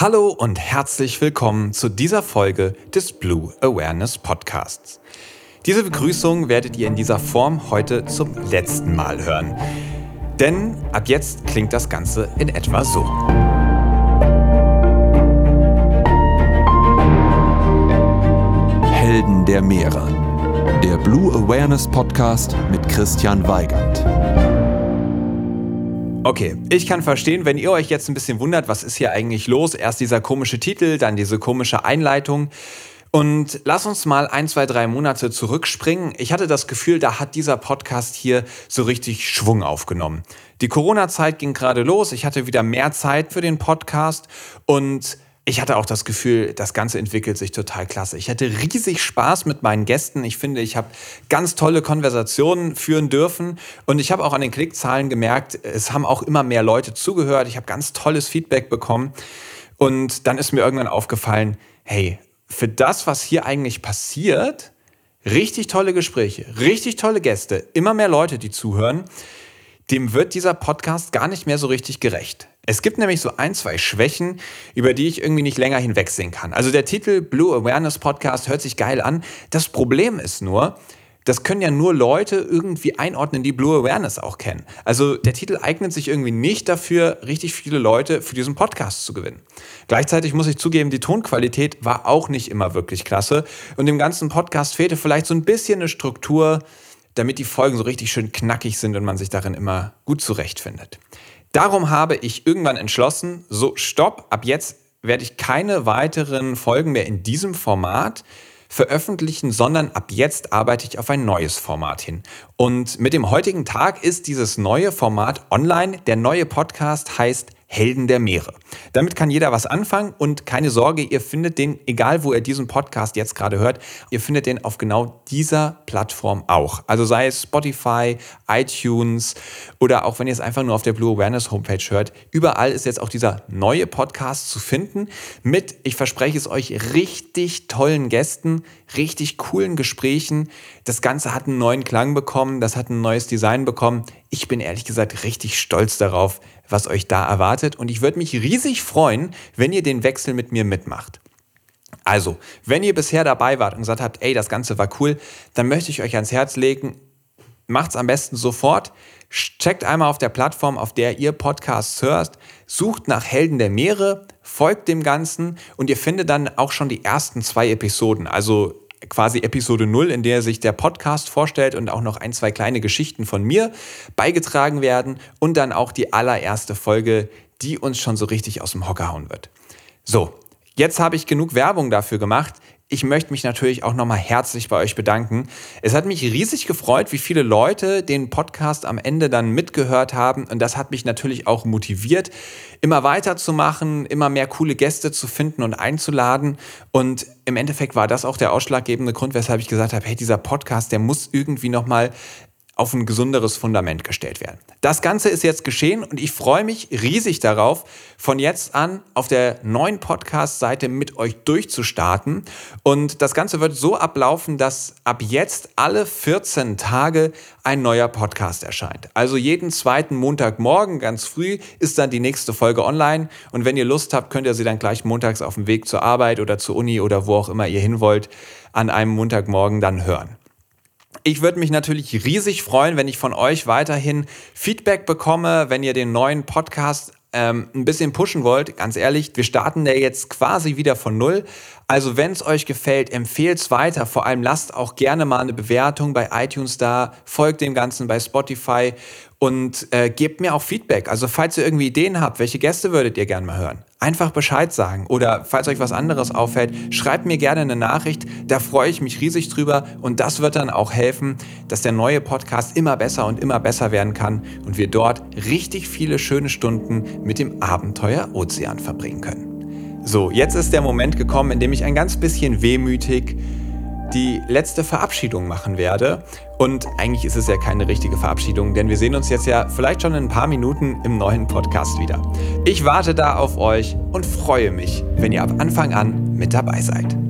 Hallo und herzlich willkommen zu dieser Folge des Blue Awareness Podcasts. Diese Begrüßung werdet ihr in dieser Form heute zum letzten Mal hören. Denn ab jetzt klingt das Ganze in etwa so. Helden der Meere. Der Blue Awareness Podcast mit Christian Weigand. Okay, ich kann verstehen, wenn ihr euch jetzt ein bisschen wundert, was ist hier eigentlich los? Erst dieser komische Titel, dann diese komische Einleitung. Und lass uns mal ein, zwei, drei Monate zurückspringen. Ich hatte das Gefühl, da hat dieser Podcast hier so richtig Schwung aufgenommen. Die Corona-Zeit ging gerade los. Ich hatte wieder mehr Zeit für den Podcast und ich hatte auch das Gefühl, das Ganze entwickelt sich total klasse. Ich hatte riesig Spaß mit meinen Gästen. Ich finde, ich habe ganz tolle Konversationen führen dürfen. Und ich habe auch an den Klickzahlen gemerkt, es haben auch immer mehr Leute zugehört. Ich habe ganz tolles Feedback bekommen. Und dann ist mir irgendwann aufgefallen, hey, für das, was hier eigentlich passiert, richtig tolle Gespräche, richtig tolle Gäste, immer mehr Leute, die zuhören, dem wird dieser Podcast gar nicht mehr so richtig gerecht. Es gibt nämlich so ein, zwei Schwächen, über die ich irgendwie nicht länger hinwegsehen kann. Also der Titel Blue Awareness Podcast hört sich geil an. Das Problem ist nur, das können ja nur Leute irgendwie einordnen, die Blue Awareness auch kennen. Also der Titel eignet sich irgendwie nicht dafür, richtig viele Leute für diesen Podcast zu gewinnen. Gleichzeitig muss ich zugeben, die Tonqualität war auch nicht immer wirklich klasse und dem ganzen Podcast fehlte vielleicht so ein bisschen eine Struktur, damit die Folgen so richtig schön knackig sind und man sich darin immer gut zurechtfindet. Darum habe ich irgendwann entschlossen, so stopp, ab jetzt werde ich keine weiteren Folgen mehr in diesem Format veröffentlichen, sondern ab jetzt arbeite ich auf ein neues Format hin. Und mit dem heutigen Tag ist dieses neue Format online. Der neue Podcast heißt Helden der Meere. Damit kann jeder was anfangen und keine Sorge, ihr findet den, egal wo ihr diesen Podcast jetzt gerade hört, ihr findet den auf genau dieser Plattform auch. Also sei es Spotify, iTunes oder auch wenn ihr es einfach nur auf der Blue Awareness Homepage hört, überall ist jetzt auch dieser neue Podcast zu finden mit, ich verspreche es euch, richtig tollen Gästen, richtig coolen Gesprächen. Das Ganze hat einen neuen Klang bekommen, das hat ein neues Design bekommen. Ich bin ehrlich gesagt richtig stolz darauf, was euch da erwartet. Und ich würde mich riesig freuen, wenn ihr den Wechsel mit mir mitmacht. Also, wenn ihr bisher dabei wart und gesagt habt, ey, das Ganze war cool, dann möchte ich euch ans Herz legen, macht's am besten sofort. Checkt einmal auf der Plattform, auf der ihr Podcasts hört, sucht nach Helden der Meere, folgt dem Ganzen und ihr findet dann auch schon die ersten zwei Episoden. Also quasi Episode 0, in der sich der Podcast vorstellt und auch noch ein, zwei kleine Geschichten von mir beigetragen werden und dann auch die allererste Folge, die uns schon so richtig aus dem Hocker hauen wird. So, jetzt habe ich genug Werbung dafür gemacht. Ich möchte mich natürlich auch nochmal herzlich bei euch bedanken. Es hat mich riesig gefreut, wie viele Leute den Podcast am Ende dann mitgehört haben. Und das hat mich natürlich auch motiviert, immer weiterzumachen, immer mehr coole Gäste zu finden und einzuladen. Und im Endeffekt war das auch der ausschlaggebende Grund, weshalb ich gesagt habe, hey, dieser Podcast, der muss irgendwie nochmal auf ein gesunderes Fundament gestellt werden. Das Ganze ist jetzt geschehen und ich freue mich riesig darauf, von jetzt an auf der neuen Podcast-Seite mit euch durchzustarten. Und das Ganze wird so ablaufen, dass ab jetzt alle 14 Tage ein neuer Podcast erscheint. Also jeden zweiten Montagmorgen ganz früh ist dann die nächste Folge online. Und wenn ihr Lust habt, könnt ihr sie dann gleich montags auf dem Weg zur Arbeit oder zur Uni oder wo auch immer ihr hin wollt, an einem Montagmorgen dann hören. Ich würde mich natürlich riesig freuen, wenn ich von euch weiterhin Feedback bekomme, wenn ihr den neuen Podcast ähm, ein bisschen pushen wollt. Ganz ehrlich, wir starten der jetzt quasi wieder von Null. Also wenn es euch gefällt, empfehlt es weiter. Vor allem lasst auch gerne mal eine Bewertung bei iTunes da, folgt dem Ganzen bei Spotify und äh, gebt mir auch Feedback. Also falls ihr irgendwie Ideen habt, welche Gäste würdet ihr gerne mal hören? Einfach Bescheid sagen. Oder falls euch was anderes auffällt, schreibt mir gerne eine Nachricht. Da freue ich mich riesig drüber. Und das wird dann auch helfen, dass der neue Podcast immer besser und immer besser werden kann und wir dort richtig viele schöne Stunden mit dem Abenteuer Ozean verbringen können. So, jetzt ist der Moment gekommen, in dem ich ein ganz bisschen wehmütig die letzte Verabschiedung machen werde. Und eigentlich ist es ja keine richtige Verabschiedung, denn wir sehen uns jetzt ja vielleicht schon in ein paar Minuten im neuen Podcast wieder. Ich warte da auf euch und freue mich, wenn ihr ab Anfang an mit dabei seid.